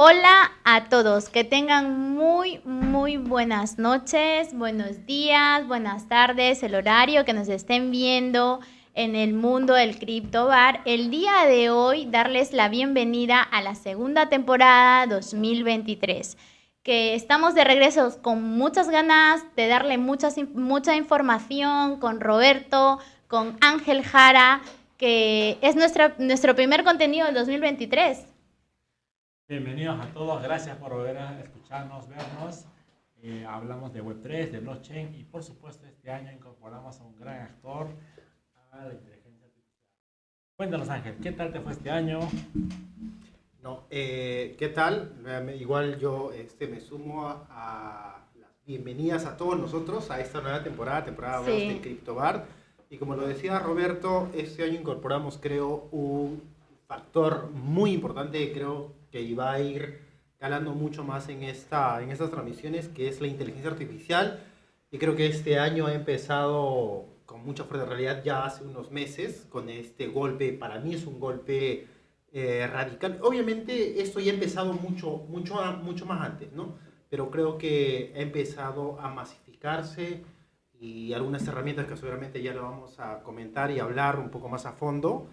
Hola a todos, que tengan muy, muy buenas noches, buenos días, buenas tardes, el horario que nos estén viendo en el mundo del Crypto Bar. El día de hoy darles la bienvenida a la segunda temporada 2023, que estamos de regreso con muchas ganas de darle mucha información con Roberto, con Ángel Jara, que es nuestro primer contenido del 2023. Bienvenidos a todos, gracias por volver a escucharnos, vernos. Eh, hablamos de Web3, de blockchain y por supuesto este año incorporamos a un gran actor a la inteligencia artificial. Cuéntanos Ángel, ¿qué tal te fue este año? No, eh, ¿qué tal? Igual yo este, me sumo a, las bienvenidas a todos nosotros a esta nueva temporada, temporada 2 de CryptoBar. Y como lo decía Roberto, este año incorporamos creo un factor muy importante, creo que iba a ir calando mucho más en, esta, en estas transmisiones, que es la inteligencia artificial. Y creo que este año ha empezado con mucha fuerza, en realidad ya hace unos meses, con este golpe, para mí es un golpe eh, radical. Obviamente esto ya ha empezado mucho, mucho, mucho más antes, ¿no? Pero creo que ha empezado a masificarse y algunas herramientas que seguramente ya lo vamos a comentar y hablar un poco más a fondo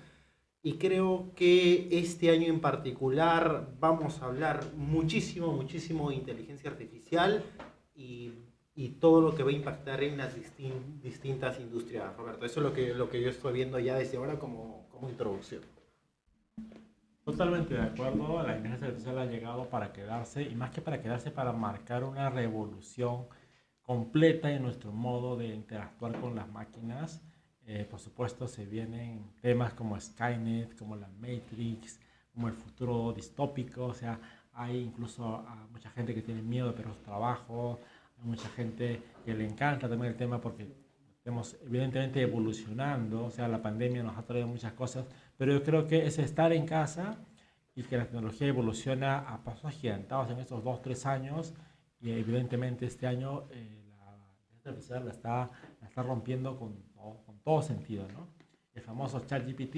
y creo que este año en particular vamos a hablar muchísimo, muchísimo de inteligencia artificial y, y todo lo que va a impactar en las distintas industrias, Roberto. Eso es lo que, lo que yo estoy viendo ya desde ahora como, como introducción. Totalmente de acuerdo, la inteligencia artificial ha llegado para quedarse y más que para quedarse, para marcar una revolución completa en nuestro modo de interactuar con las máquinas eh, por supuesto, se vienen temas como Skynet, como la Matrix, como el futuro distópico. O sea, hay incluso mucha gente que tiene miedo de perder su trabajo, hay mucha gente que le encanta también el tema porque estamos evidentemente evolucionando. O sea, la pandemia nos ha traído muchas cosas, pero yo creo que es estar en casa y que la tecnología evoluciona a pasos agigantados en estos dos, tres años. Y evidentemente este año eh, la inteligencia la está, la está rompiendo con todo sentido, ¿no? El famoso ChatGPT,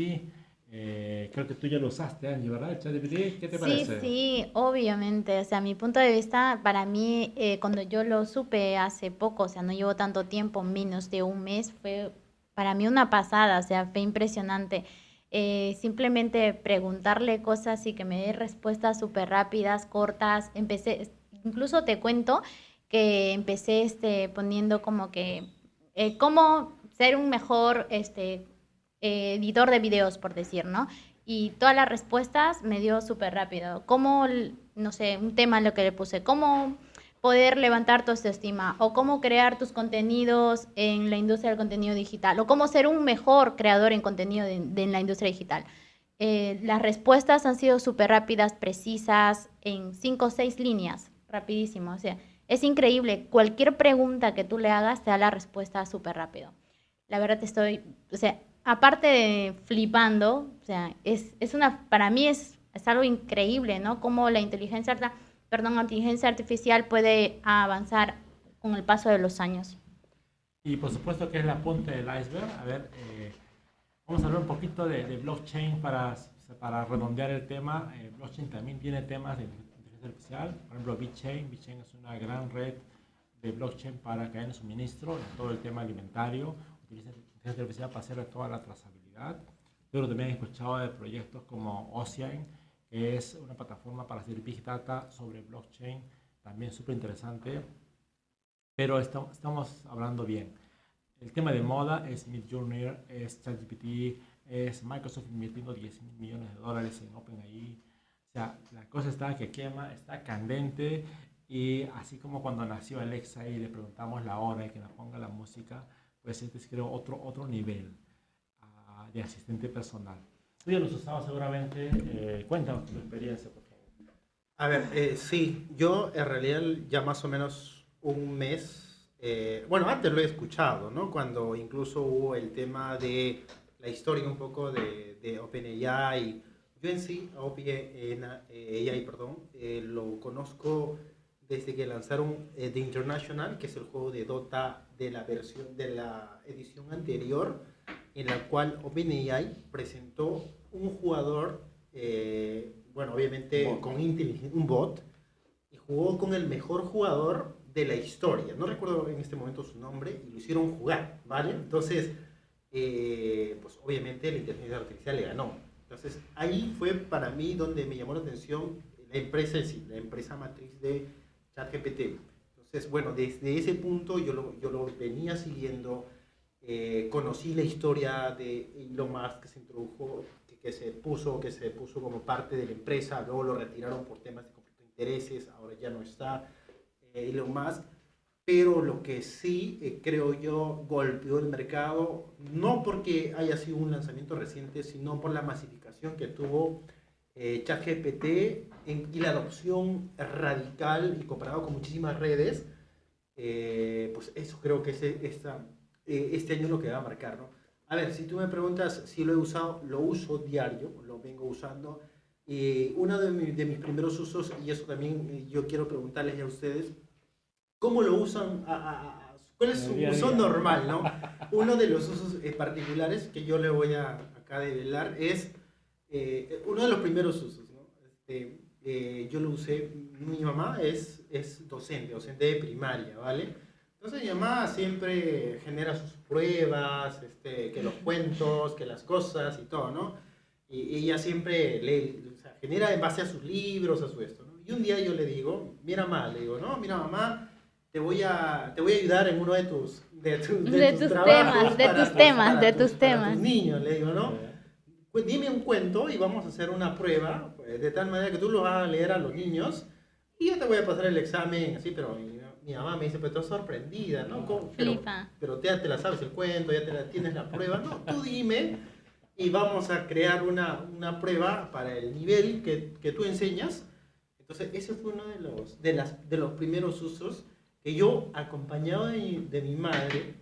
eh, creo que tú ya lo usaste, Angie, ¿verdad? ChatGPT, ¿qué te parece? Sí, sí, obviamente. O sea, mi punto de vista, para mí, eh, cuando yo lo supe hace poco, o sea, no llevo tanto tiempo, menos de un mes, fue para mí una pasada, o sea, fue impresionante. Eh, simplemente preguntarle cosas y que me dé respuestas súper rápidas, cortas. Empecé, incluso te cuento que empecé este, poniendo como que, ¿cómo ser un mejor este, editor de videos, por decir, ¿no? Y todas las respuestas me dio súper rápido. ¿Cómo, no sé, un tema en lo que le puse, cómo poder levantar tu autoestima o cómo crear tus contenidos en la industria del contenido digital o cómo ser un mejor creador en contenido de, en la industria digital. Eh, las respuestas han sido súper rápidas, precisas, en cinco o seis líneas, rapidísimo. O sea, es increíble. Cualquier pregunta que tú le hagas te da la respuesta súper rápido la verdad estoy, o sea, aparte de flipando, o sea, es, es una, para mí es, es algo increíble, ¿no? Cómo la inteligencia, perdón, inteligencia artificial puede avanzar con el paso de los años. Y por supuesto que es la punta del iceberg. A ver, eh, vamos a hablar un poquito de, blockchain para, para redondear el tema. Eh, blockchain también tiene temas de inteligencia artificial. Por ejemplo, BitChain. BitChain es una gran red de blockchain para cadena de suministro en todo el tema alimentario inteligencia artificial para hacer toda la trazabilidad. Pero también he escuchado de proyectos como Ocean, que es una plataforma para hacer Big Data sobre blockchain, también súper interesante. Pero estamos, hablando bien. El tema de moda es Midjourney, es ChatGPT, es Microsoft invirtiendo 10 mil millones de dólares en OpenAI. O sea, la cosa está que quema, está candente y así como cuando nació Alexa y le preguntamos la hora y que nos ponga la música, pues es creo otro, otro nivel uh, de asistente personal. Tú ya los usabas seguramente, eh, cuéntanos tu experiencia, por favor. A ver, eh, sí, yo en realidad ya más o menos un mes, eh, bueno, antes lo he escuchado, ¿no? Cuando incluso hubo el tema de la historia un poco de, de OpenAI. Yo en sí, OpenAI, perdón, lo conozco desde que lanzaron The International, que es el juego de Dota de la versión de la edición anterior en la cual OpenAI presentó un jugador eh, bueno, obviamente con un bot, y jugó con el mejor jugador de la historia. No recuerdo en este momento su nombre, y lo hicieron jugar, ¿vale? Entonces, eh, pues obviamente la inteligencia artificial le ganó. Entonces, ahí fue para mí donde me llamó la atención la empresa en sí, la empresa matriz de ChatGPT. Entonces, bueno, desde ese punto yo lo, yo lo venía siguiendo, eh, conocí la historia de Elon Musk que se introdujo, que, se puso, que se puso como parte de la empresa, luego lo retiraron por temas de conflicto de intereses, ahora ya no está eh, Elon Musk, pero lo que sí eh, creo yo golpeó el mercado, no porque haya sido un lanzamiento reciente, sino por la masificación que tuvo eh, ChatGPT y la adopción radical y comparado con muchísimas redes, eh, pues eso creo que es esta, eh, este año lo que va a marcar, ¿no? A ver, si tú me preguntas si lo he usado, lo uso diario, lo vengo usando. Y uno de, mis primeros usos, y eso también yo quiero preguntarles a ustedes, ¿cómo lo usan? ¿Cuál es su uso normal, no? Uno de los usos particulares que yo le voy a acá develar es eh, uno de los primeros usos, ¿no? Este, eh, yo lo usé, mi mamá es, es docente, docente de primaria, ¿vale? Entonces mi mamá siempre genera sus pruebas, este, que los cuentos, que las cosas y todo, ¿no? Y, ella siempre lee, o sea, genera en base a sus libros, a su esto, ¿no? Y un día yo le digo, mira mamá, le digo, no, mira mamá, te voy a, te voy a ayudar en uno de tus, de, tus, temas, de tus temas, de tus temas. niños, le digo, ¿no? pues dime un cuento y vamos a hacer una prueba, de tal manera que tú lo vas a leer a los niños y yo te voy a pasar el examen, así, pero mi, mamá me dice, pues estás sorprendida, ¿no? Pero, pero ya te la sabes el cuento, ya te la, tienes la prueba, no, tú dime y vamos a crear una, una prueba para el nivel que, que, tú enseñas. Entonces, ese fue uno de los, de las, de los primeros usos que yo, acompañado de, de mi madre,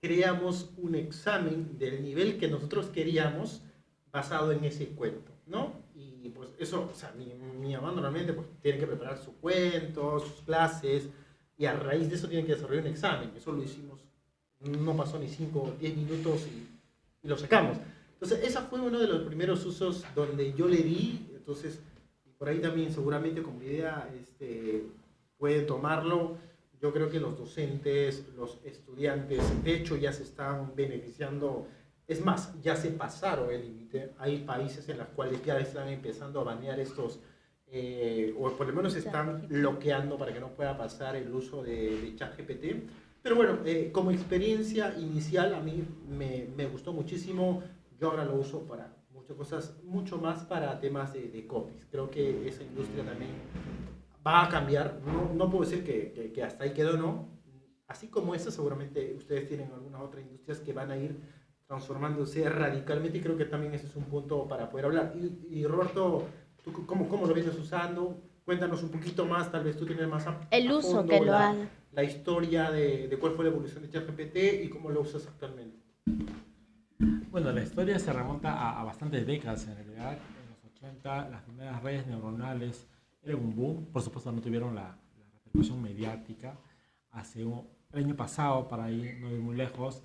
creamos un examen del nivel que nosotros queríamos basado en ese cuento, ¿no? Y eso, o sea, mi, mi mamá normalmente pues, tiene que preparar su cuento, sus clases, y a raíz de eso tiene que desarrollar un examen. Eso lo hicimos, no pasó ni 5 o 10 minutos y, lo sacamos. Entonces, esa fue uno de los primeros usos donde yo le di, entonces, por ahí también seguramente como idea este, pueden tomarlo. Yo creo que los docentes, los estudiantes, de hecho ya se están beneficiando es más, ya se pasaron el límite. Hay países en los cuales ya están empezando a banear estos, eh, o por lo menos están bloqueando para que no pueda pasar el uso de, de ChatGPT. Pero bueno, eh, como experiencia inicial a mí me, me, gustó muchísimo. Yo ahora lo uso para muchas cosas, mucho más para temas de, de copies. Creo que esa industria también va a cambiar. No, no puedo decir que, que, que hasta ahí quedó, no. Así como esa, seguramente ustedes tienen algunas otras industrias que van a ir transformándose radicalmente y creo que también ese es un punto para poder hablar. Y, Roberto, ¿tú cómo, cómo, lo vienes usando? Cuéntanos un poquito más, tal vez tú tienes más a, El uso que lo la, la historia de, de, cuál fue la evolución de ChatGPT y cómo lo usas actualmente. Bueno, la historia se remonta a, a bastantes décadas en realidad. En los 80 las primeras redes neuronales eran un boom. Por supuesto no tuvieron la, la repercusión mediática. Hace un, el año pasado, para ir no ir muy lejos,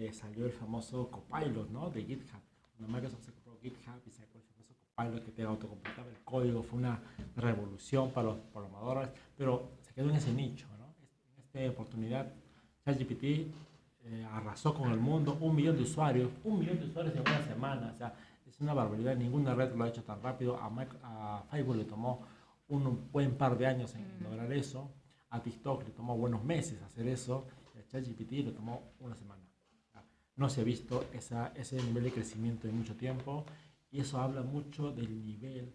eh, salió el famoso Copilot, ¿no? De GitHub. Cuando Microsoft se compró GitHub y sacó el famoso Copilot que te autocompletaba el código, fue una revolución para los programadores, pero se quedó en ese nicho, ¿no? En esta oportunidad, ChatGPT eh, arrasó con el mundo, un millón de usuarios, un millón de usuarios en una semana, o sea, es una barbaridad, ninguna red lo ha hecho tan rápido, a, a Facebook le tomó un buen par de años en mm. lograr eso, a TikTok le tomó buenos meses hacer eso, a ChatGPT le tomó una semana no se ha visto esa, ese nivel de crecimiento en mucho tiempo y eso habla mucho del nivel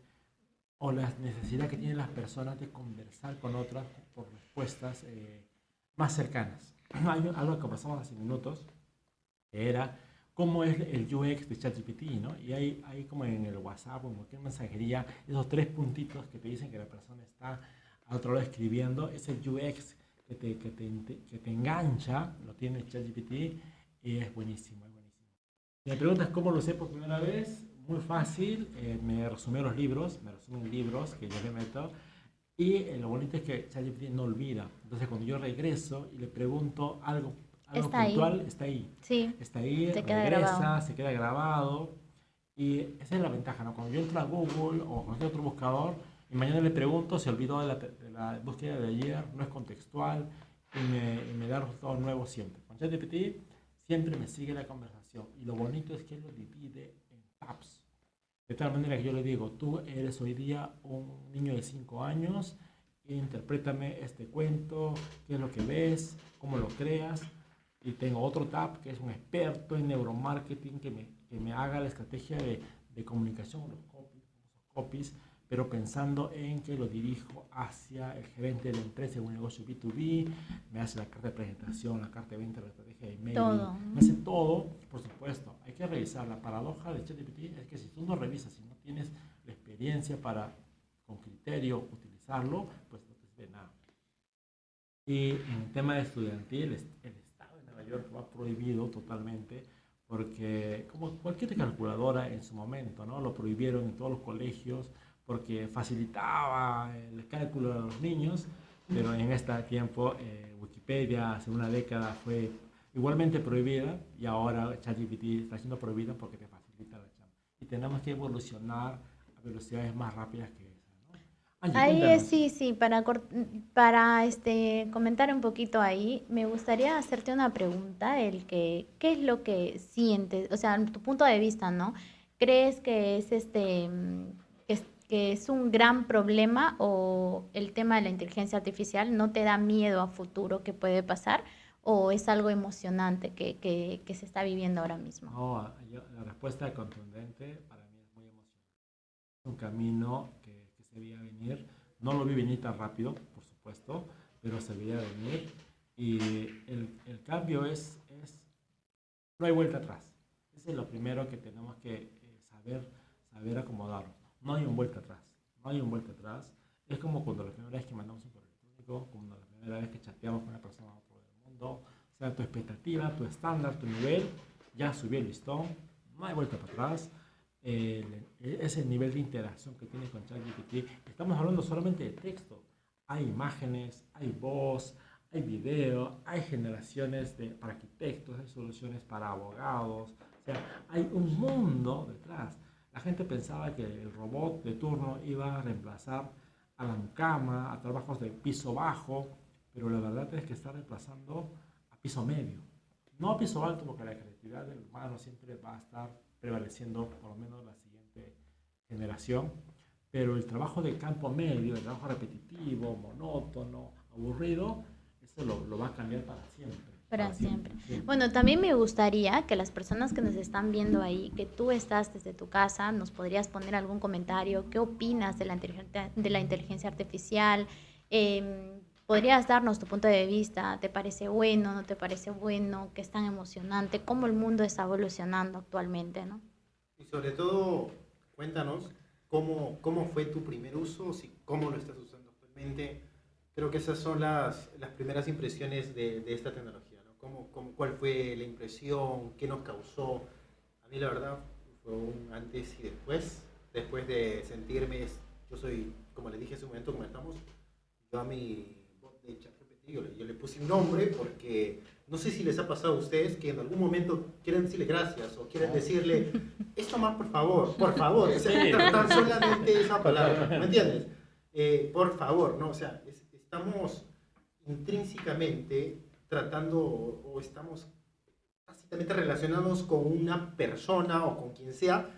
o la necesidad que tienen las personas de conversar con otras por respuestas eh, más cercanas. Hay algo que pasamos hace minutos, que era cómo es el UX de ChatGPT, ¿no? Y hay, hay como en el WhatsApp o en cualquier mensajería esos tres puntitos que te dicen que la persona está a otro lado escribiendo, ese UX que te, que te, que te engancha, lo tiene ChatGPT y es buenísimo, es buenísimo. Si me preguntas cómo lo sé por primera vez, muy fácil, eh, me resumió los libros, me resumen libros que yo le meto, y eh, lo bonito es que ChatGPT no olvida. Entonces cuando yo regreso y le pregunto algo, algo está puntual, ahí. está ahí. Sí. Está ahí, se regresa, queda se queda grabado. Y esa es la ventaja, ¿no? Cuando yo entro a Google o cualquier otro buscador y mañana le pregunto, se olvidó de la, de la búsqueda de ayer, no es contextual y me, y me da resultados nuevos siempre. Con ChatGPT siempre me sigue la conversación y lo bonito es que lo divide en tabs. De tal manera que yo le digo, tú eres hoy día un niño de 5 años, interprétame este cuento, qué es lo que ves, cómo lo creas. Y tengo otro tab que es un experto en neuromarketing que me, que me haga la estrategia de, de comunicación, los copies, los copies pero pensando en que lo dirijo hacia el gerente de la empresa en un negocio B2B, me hace la carta de presentación, la carta de venta, la estrategia de email, Todo. me hace todo, por supuesto. Hay que revisar. La paradoja de ChatGPT es que si tú no revisas, si no tienes la experiencia para, con criterio, utilizarlo, pues no te sirve nada. Y en el tema de estudiantil, es- el Estado de Nueva York lo ha prohibido totalmente porque, como cualquier calculadora en su momento, ¿no? Lo prohibieron en todos los colegios porque facilitaba el cálculo a los niños, pero en este tiempo eh, Wikipedia hace una década fue igualmente prohibida y ahora ChatGPT está siendo prohibida porque te facilita la chamba. Y tenemos que evolucionar a velocidades más rápidas que esa. ¿no? Angie, Ahí cuéntanos. sí, sí, para, para este, comentar un poquito ahí, me gustaría hacerte una pregunta, el que, ¿qué es lo que sientes? O sea, tu punto de vista, ¿no? ¿Crees que es este, que es, un gran problema o el tema de la inteligencia artificial no te da miedo a futuro que puede pasar o es algo emocionante que, que, que se está viviendo ahora mismo? No, yo- la respuesta contundente para mí es muy emocionante. Un camino que, que se veía venir. No lo vi venir tan rápido, por supuesto, pero se veía venir. Y el, el cambio es, es, no hay vuelta atrás. Ese es lo primero que tenemos que saber, saber acomodarnos. No hay un vuelta atrás. No hay un vuelta atrás. Es como cuando la primera vez que mandamos un correo electrónico, como la primera vez que chateamos con una persona a otro mundo. O sea, tu expectativa, tu estándar, tu nivel, ya subió el listón. No hay vuelta para atrás. El, ese nivel de interacción que tiene con ChatGPT. Estamos hablando solamente de texto. Hay imágenes, hay voz, hay video, hay generaciones de, para arquitectos, hay soluciones para abogados. O sea, hay un mundo detrás. La gente pensaba que el robot de turno iba a reemplazar a la mucama, a trabajos de piso bajo, pero la verdad es que está reemplazando a piso medio. No a piso alto, porque la creatividad del humano siempre va a estar prevaleciendo, por lo menos la siguiente generación, pero el trabajo de campo medio, el trabajo repetitivo, monótono, aburrido, eso lo va a cambiar para siempre. Para siempre. Bueno, también me gustaría que las personas que nos están viendo ahí, que tú estás desde tu casa, nos podrías poner algún comentario. ¿Qué opinas de la inteligencia, de la inteligencia artificial? Eh, ¿Podrías darnos tu punto de vista? ¿Te parece bueno? ¿No te parece bueno? ¿Qué es tan emocionante? ¿Cómo el mundo está evolucionando actualmente? ¿no? Y sobre todo, cuéntanos cómo, cómo fue tu primer uso, si, cómo lo estás usando actualmente. Creo que esas son las, las primeras impresiones de, de esta tecnología. ¿Cómo, cómo, ¿Cuál fue la impresión? ¿Qué nos causó? A mí la verdad fue un antes y después. Después de sentirme, yo soy, como les dije hace un momento, comentamos, yo a mi bot de ChatGPT, yo, le- yo le puse un nombre porque no sé si les ha pasado a ustedes que en algún momento quieren decirle gracias o quieren decirle esto más por favor, por favor, o sea, tan solamente esa palabra, ¿me entiendes? Eh, por favor, ¿no? O sea, es- estamos intrínsecamente tratando o, o estamos básicamente relacionados con una persona o con quien sea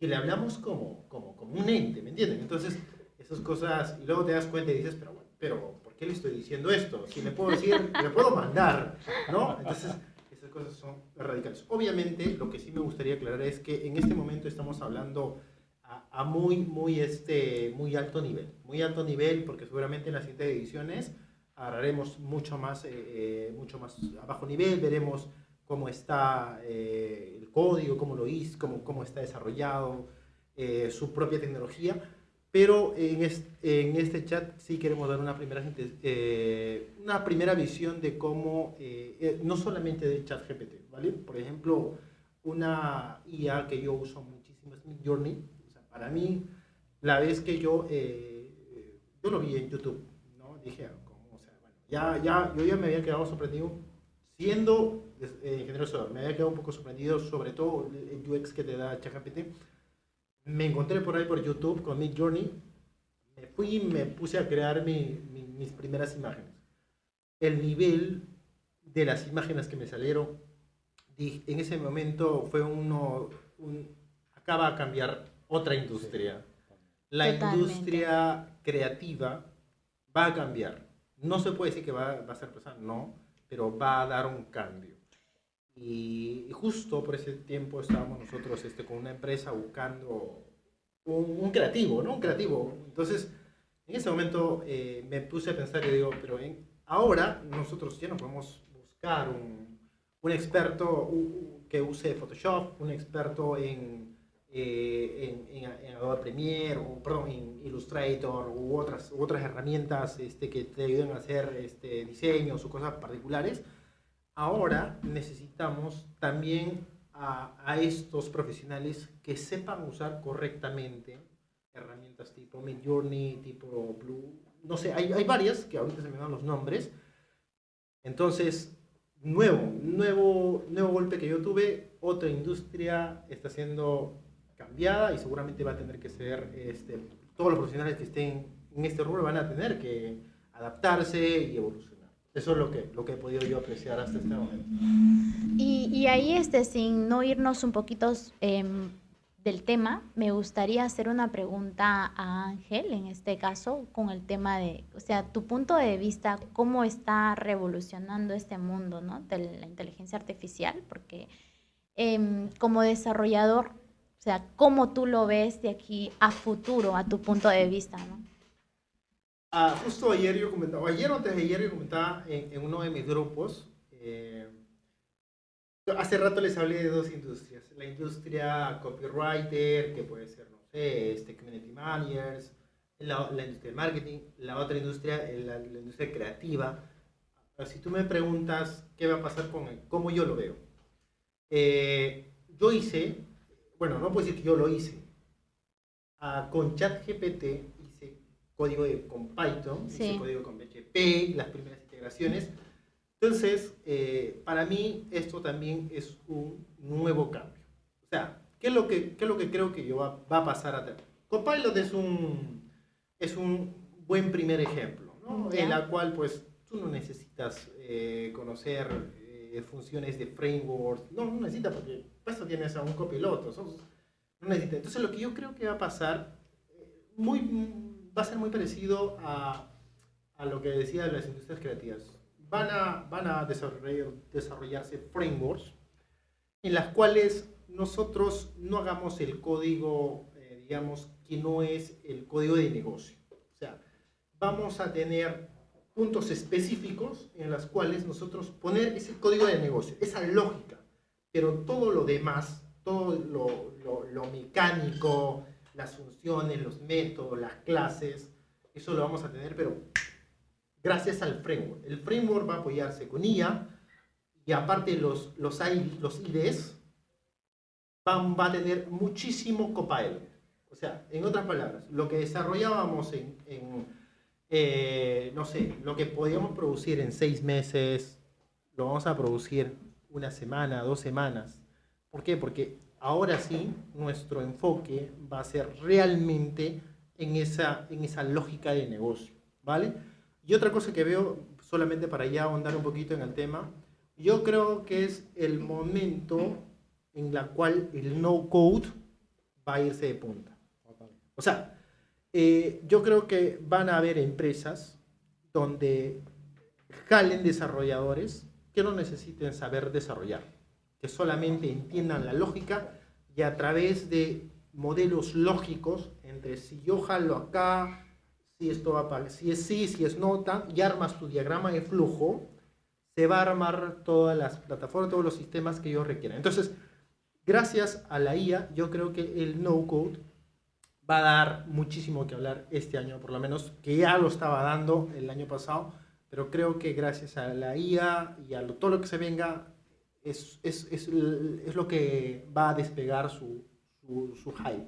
que le hablamos como, como, como un ente, ¿me entienden? Entonces, esas cosas, y luego te das cuenta y dices, pero, bueno, pero ¿por qué le estoy diciendo esto? Si le puedo decir, le puedo mandar, ¿no? Entonces, esas cosas son radicales. Obviamente, lo que sí me gustaría aclarar es que en este momento estamos hablando a, a muy, muy, este, muy alto nivel, muy alto nivel, porque seguramente en las siguientes ediciones agarraremos mucho más, eh, eh, mucho más a bajo nivel, veremos cómo está eh, el código, cómo lo hizo, cómo, cómo está desarrollado, eh, su propia tecnología. Pero en este, en este chat sí queremos dar una primera, eh, una primera visión de cómo, eh, no solamente de ChatGPT, ¿vale? Por ejemplo, una IA que yo uso muchísimo es Midjourney. O sea, para mí, la vez que yo, yo lo vi en YouTube, ¿no? Dije, "Ah, ¿cómo? O sea, bueno, ya, ya, yo ya me había quedado sorprendido siendo eh, ingeniero de me había quedado un poco sorprendido, sobre todo el UX que te da ChatGPT. Me encontré por ahí por YouTube con Mid Journey, me fui y me puse a crear mis primeras imágenes. El nivel de las imágenes que me salieron, en ese momento fue uno, un, acaba a cambiar otra industria. La industria creativa va a cambiar. No se puede decir que va, a ser pesada, no, pero va a dar un cambio. Y, justo por ese tiempo estábamos nosotros este, con una empresa buscando un, creativo, ¿no? Un creativo. Entonces, en ese momento eh, me puse a pensar y digo, pero ahora nosotros ya no podemos buscar un, un experto que use Photoshop, un experto en, eh, en, en, Adobe Premiere, o perdón, en Illustrator u otras, u otras herramientas este, que te ayuden a hacer este, diseños o cosas particulares ahora necesitamos también a, estos profesionales que sepan usar correctamente herramientas tipo Midjourney, tipo Blue, no sé, hay, hay varias que ahorita se me dan los nombres. Entonces, nuevo, nuevo, nuevo golpe que yo tuve, otra industria está siendo cambiada y seguramente va a tener que ser, este, todos los profesionales que estén en este rubro van a tener que adaptarse y evolucionar. Eso es lo que, lo que he podido yo apreciar hasta este momento. Y, y ahí, este, sin no irnos un poquito em, del tema, me gustaría hacer una pregunta a Ángel, en este caso, con el tema de, o sea, tu punto de vista, cómo está revolucionando este mundo ¿no? de la inteligencia artificial, porque em, como desarrollador, o sea, cómo tú lo ves de aquí a futuro, a tu punto de vista, ¿no? Ah, justo ayer yo comentaba, ayer o antes de ayer yo comentaba en, uno de mis grupos, eh, hace rato les hablé de dos industrias, la industria copywriter, que puede ser, no sé, este, community managers, la, la industria de marketing, la otra industria, la, la industria creativa. Si tú me preguntas qué va a pasar con él, cómo yo lo veo. Eh, yo hice, bueno, no puedo decir que yo lo hice, uh, con ChatGPT código con Python, ese código con PHP, las primeras integraciones. Entonces, eh, para mí esto también es un nuevo cambio. O sea, ¿qué es lo que, qué es lo que creo que yo va, va a pasar a tener? Copilot es un, es un buen primer ejemplo, ¿no? en la cual pues tú no necesitas eh, conocer eh, funciones de framework, no, no necesitas porque para eso tienes a un copiloto, no necesitas. Entonces lo que yo creo que va a pasar, muy va a ser muy parecido a, lo que decía de las industrias creativas. Van a, van a desarrollar, desarrollarse frameworks en las cuales nosotros no hagamos el código, eh, digamos, que no es el código de negocio. O sea, vamos a tener puntos específicos en los cuales nosotros poner ese código de negocio, esa lógica, pero todo lo demás, todo lo, lo, lo mecánico, las funciones, los métodos, las clases, eso lo vamos a tener, pero gracias al framework. El framework va a apoyarse con IA y aparte los, los, los IDs van, va a tener muchísimo copilot. O sea, en otras palabras, lo que desarrollábamos en, eh, no sé, lo que podíamos producir en seis meses, lo vamos a producir una semana, dos semanas. ¿Por qué? Porque ahora sí nuestro enfoque va a ser realmente en esa, en esa lógica de negocio, ¿vale? Y otra cosa que veo, solamente para ya ahondar un poquito en el tema, yo creo que es el momento en la cual el no-code va a irse de punta. O sea, eh, yo creo que van a haber empresas donde jalen desarrolladores que no necesiten saber desarrollar que solamente entiendan la lógica y a través de modelos lógicos entre si yo jalo acá, si esto va para, si es sí, si es nota, y armas tu diagrama de flujo, se va a armar todas las plataformas, todos los sistemas que ellos requieran. Entonces, gracias a la IA, yo creo que el no-code va a dar muchísimo que hablar este año, por lo menos, que ya lo estaba dando el año pasado, pero creo que gracias a la IA y a todo lo que se venga, es, es, es, es, lo que va a despegar su, su, hype.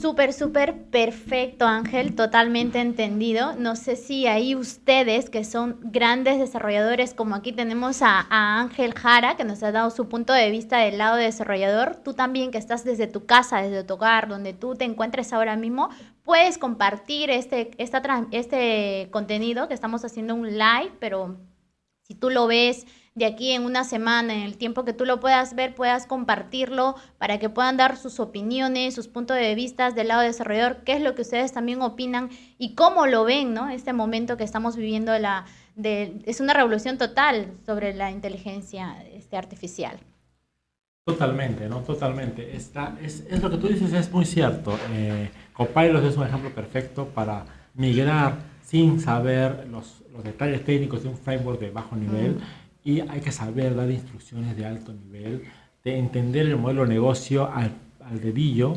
Súper, súper perfecto, Ángel, totalmente entendido. No sé si ahí ustedes, que son grandes desarrolladores, como aquí tenemos a, Ángel Jara, que nos ha dado su punto de vista del lado de desarrollador, tú también que estás desde tu casa, desde tu hogar, donde tú te encuentres ahora mismo, puedes compartir este, esta, este contenido que estamos haciendo un live, pero si tú lo ves de aquí en una semana, en el tiempo que tú lo puedas ver, puedas compartirlo para que puedan dar sus opiniones, sus puntos de vista del lado desarrollador, qué es lo que ustedes también opinan y cómo lo ven, ¿no? Este momento que estamos viviendo la, de, es una revolución total sobre la inteligencia este, artificial. Totalmente, ¿no? Totalmente. Está, es, es, lo que tú dices, es muy cierto. Eh, Copilot es un ejemplo perfecto para migrar sin saber los, los detalles técnicos de un framework de bajo nivel. Mm y hay que saber dar instrucciones de alto nivel, de entender el modelo de negocio al, al dedillo,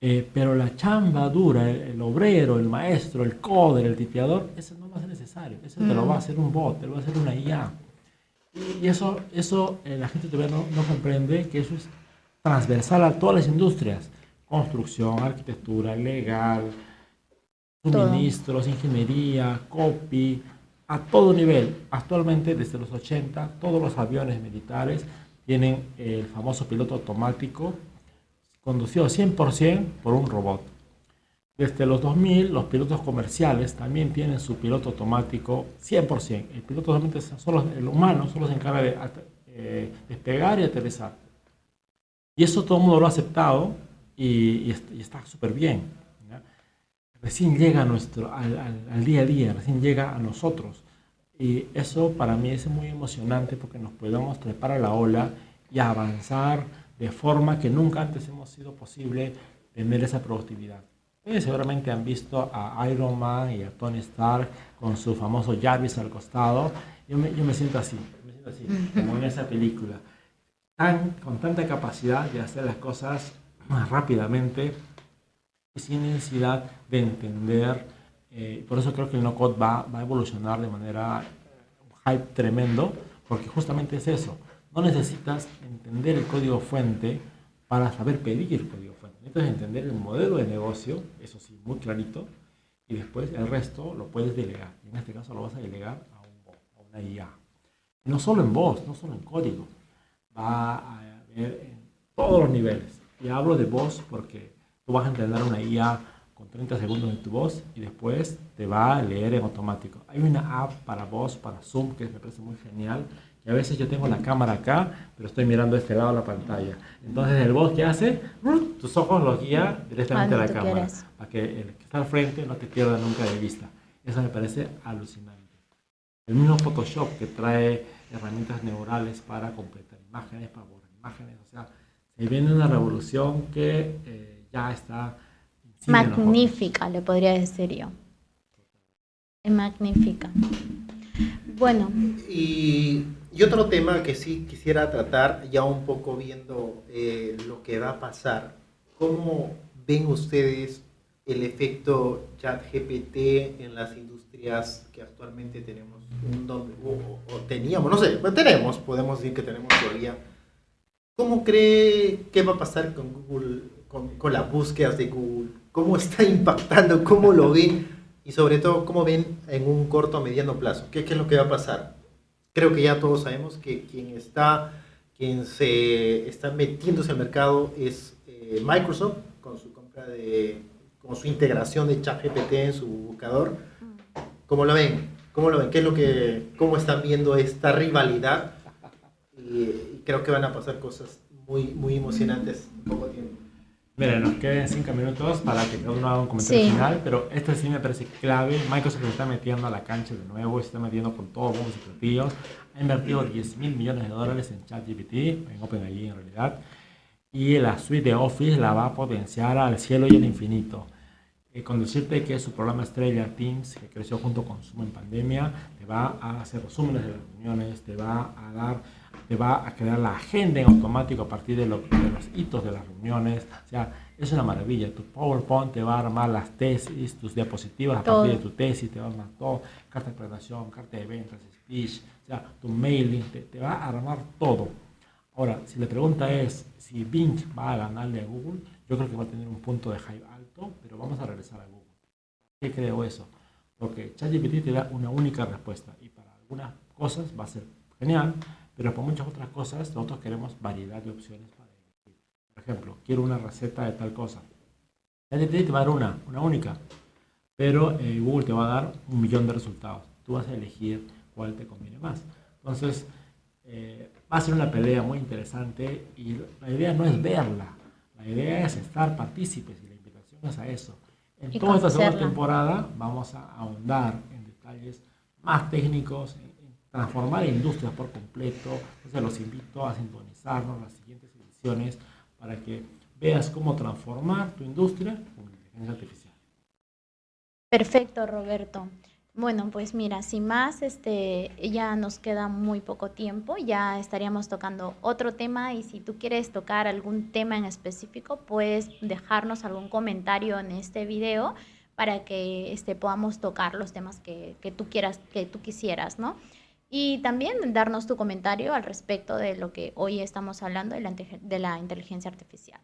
eh, pero la chamba dura, el, obrero, el maestro, el coder, el tipeador, eso no va a ser necesario, eso te lo va a hacer un bot, te lo va a hacer una IA. Y, eso, eso eh, la gente todavía no, no comprende que eso es transversal a todas las industrias, construcción, arquitectura, legal, suministros, ingeniería, copy, a todo nivel. Actualmente, desde los 80, todos los aviones militares tienen el famoso piloto automático conducido 100% por un robot. Desde los 2000, los pilotos comerciales también tienen su piloto automático 100%. El piloto solamente solo, el humano solo se encarga de eh, despegar y aterrizar. Y eso todo el mundo lo ha aceptado y, está súper bien recién llega a nuestro, al, día a día, recién llega a nosotros. Y eso para mí es muy emocionante porque nos podemos trepar a la ola y avanzar de forma que nunca antes hemos sido posible tener esa productividad. Ustedes seguramente han visto a Iron Man y a Tony Stark con su famoso Jarvis al costado. Yo me, yo me siento así, me siento así, como en esa película. Tan, con tanta capacidad de hacer las cosas más rápidamente sin necesidad de entender. Eh, por eso creo que el no-code va, va, a evolucionar de manera hype tremendo, porque justamente es eso. No necesitas entender el código fuente para saber pedir código fuente. Necesitas entender el modelo de negocio, eso sí, muy clarito, y después el resto lo puedes delegar. En este caso lo vas a delegar a, un, a una IA. no solo en voz, no solo en código, va a haber en todos los niveles. Y hablo de voz porque Tú vas a entrenar una IA con 30 segundos de tu voz y después te va a leer en automático. Hay una app para voz, para Zoom, que me parece muy genial. Y a veces yo tengo la cámara acá, pero estoy mirando este lado de la pantalla. Entonces el voz que hace, tus ojos los guía directamente a la cámara. Para que el que está al frente no te pierda nunca de vista. Eso me parece alucinante. El mismo Photoshop que trae herramientas neurales para completar imágenes, para borrar imágenes. O sea, se viene una revolución que... Eh, ya está. Magnífica, le podría decir yo. Es magnífica. Bueno. Y, otro tema que sí quisiera tratar, ya un poco viendo eh, lo que va a pasar, ¿cómo ven ustedes el efecto chat GPT en las industrias que actualmente tenemos un o, teníamos, no sé, pues tenemos, podemos decir que tenemos todavía. ¿Cómo cree que va a pasar con Google con, las búsquedas de Google, cómo está impactando, cómo lo ven y sobre todo cómo ven en un corto o mediano plazo. ¿Qué, es lo que va a pasar? Creo que ya todos sabemos que quien está, quien se está metiéndose al mercado es eh, Microsoft con su compra de, con su integración de ChatGPT en su buscador. ¿Cómo lo ven? ¿Cómo lo ven? ¿Qué es lo que, cómo están viendo esta rivalidad? Y, creo que van a pasar cosas muy, muy emocionantes en poco tiempo. Mira, nos quedan cinco minutos para que cada uno haga un comentario final, pero esto sí me parece clave. Microsoft se está metiendo a la cancha de nuevo, se está metiendo con todos los platillos. Ha invertido 10 mil millones de dólares en ChatGPT, en OpenAI en realidad, y la suite de Office la va a potenciar al cielo y al infinito. Eh, con decirte que su programa estrella Teams, que creció junto con Zoom en pandemia, te va a hacer resúmenes de las reuniones, te va a dar te va a crear la agenda en automático a partir de, los hitos de las reuniones. O sea, es una maravilla. Tu PowerPoint te va a armar las tesis, tus diapositivas a partir de tu tesis, te va a armar todo, carta de presentación, carta de ventas, speech, o sea, tu mailing, te, va a armar todo. Ahora, si la pregunta es si Bing va a ganarle a Google, yo creo que va a tener un punto de hype alto, pero vamos a regresar a Google. ¿Qué creo eso? Porque ChatGPT te da una única respuesta y para algunas cosas va a ser genial, pero para muchas otras cosas nosotros queremos variedad de opciones para elegir. Por ejemplo, quiero una receta de tal cosa. ChatGPT te va a dar una, una única, pero eh, Google te va a dar un millón de resultados. Tú vas a elegir cuál te conviene más. Entonces, eh, va a ser una pelea muy interesante y la idea no es verla, la idea es estar partícipes y la invitación es a eso. En toda esta segunda temporada vamos a ahondar en detalles más técnicos, en, transformar industrias por completo. Entonces los invito a sintonizarnos las siguientes ediciones para que veas cómo transformar tu industria con inteligencia artificial. Perfecto, Roberto. Bueno, pues mira, sin más, este, ya nos queda muy poco tiempo, ya estaríamos tocando otro tema y si tú quieres tocar algún tema en específico, puedes dejarnos algún comentario en este video para que este, podamos tocar los temas que, que tú quieras, que tú quisieras, ¿no? Y también darnos tu comentario al respecto de lo que hoy estamos hablando de la, de la inteligencia artificial.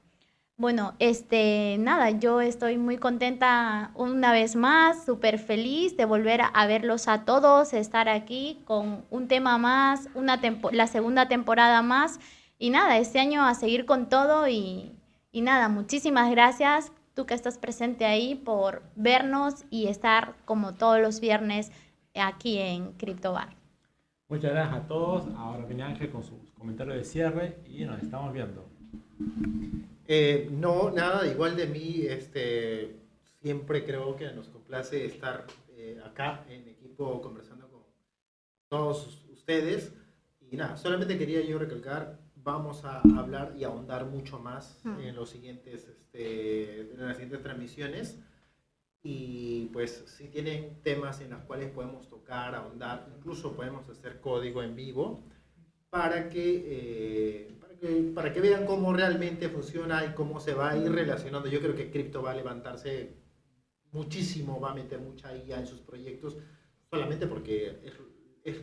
Bueno, este, nada, yo estoy muy contenta una vez más, súper feliz de volver a verlos a todos, estar aquí con un tema más, una la segunda temporada más. Y nada, este año a seguir con todo y, y nada, muchísimas gracias tú que estás presente ahí por vernos y estar como todos los viernes aquí en CryptoBar. Muchas gracias a todos. Ahora viene Ángel con sus comentarios de cierre y nos estamos viendo. Eh, no, nada, igual de mí, este, siempre creo que nos complace estar eh, acá en equipo conversando con todos ustedes. Y nada, solamente quería yo recalcar, vamos a hablar y ahondar mucho más hmm. en, los siguientes, este, en las siguientes transmisiones. Y pues si tienen temas en los cuales podemos tocar, ahondar, incluso podemos hacer código en vivo para que eh, para que vean cómo realmente funciona y cómo se va a ir relacionando. Yo creo que cripto va a levantarse muchísimo, va a meter mucha IA en sus proyectos, solamente porque es,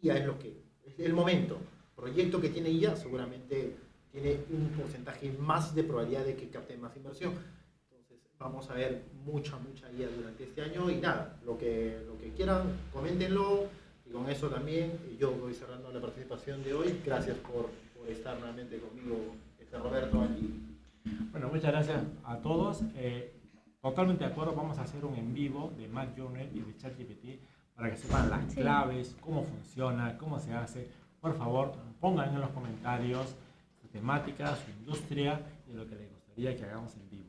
IA es lo que es el momento. Proyecto que tiene IA seguramente tiene un porcentaje más de probabilidad de que capte más inversión. Vamos a ver mucha, mucha IA durante este año y nada, lo que, lo que quieran, coméntenlo. Y con eso también yo voy cerrando la participación de hoy. Gracias por estar nuevamente conmigo, este Roberto, aquí. Bueno, muchas gracias a todos. Eh, totalmente de acuerdo, vamos a hacer un en vivo de Mac Journal y de ChatGPT para que sepan las claves, cómo funciona, cómo se hace. Por favor, pongan en los comentarios su temática, su industria y lo que les gustaría que hagamos en vivo.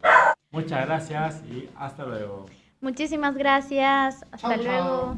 Muchas gracias y hasta luego. Muchísimas gracias. Hasta luego.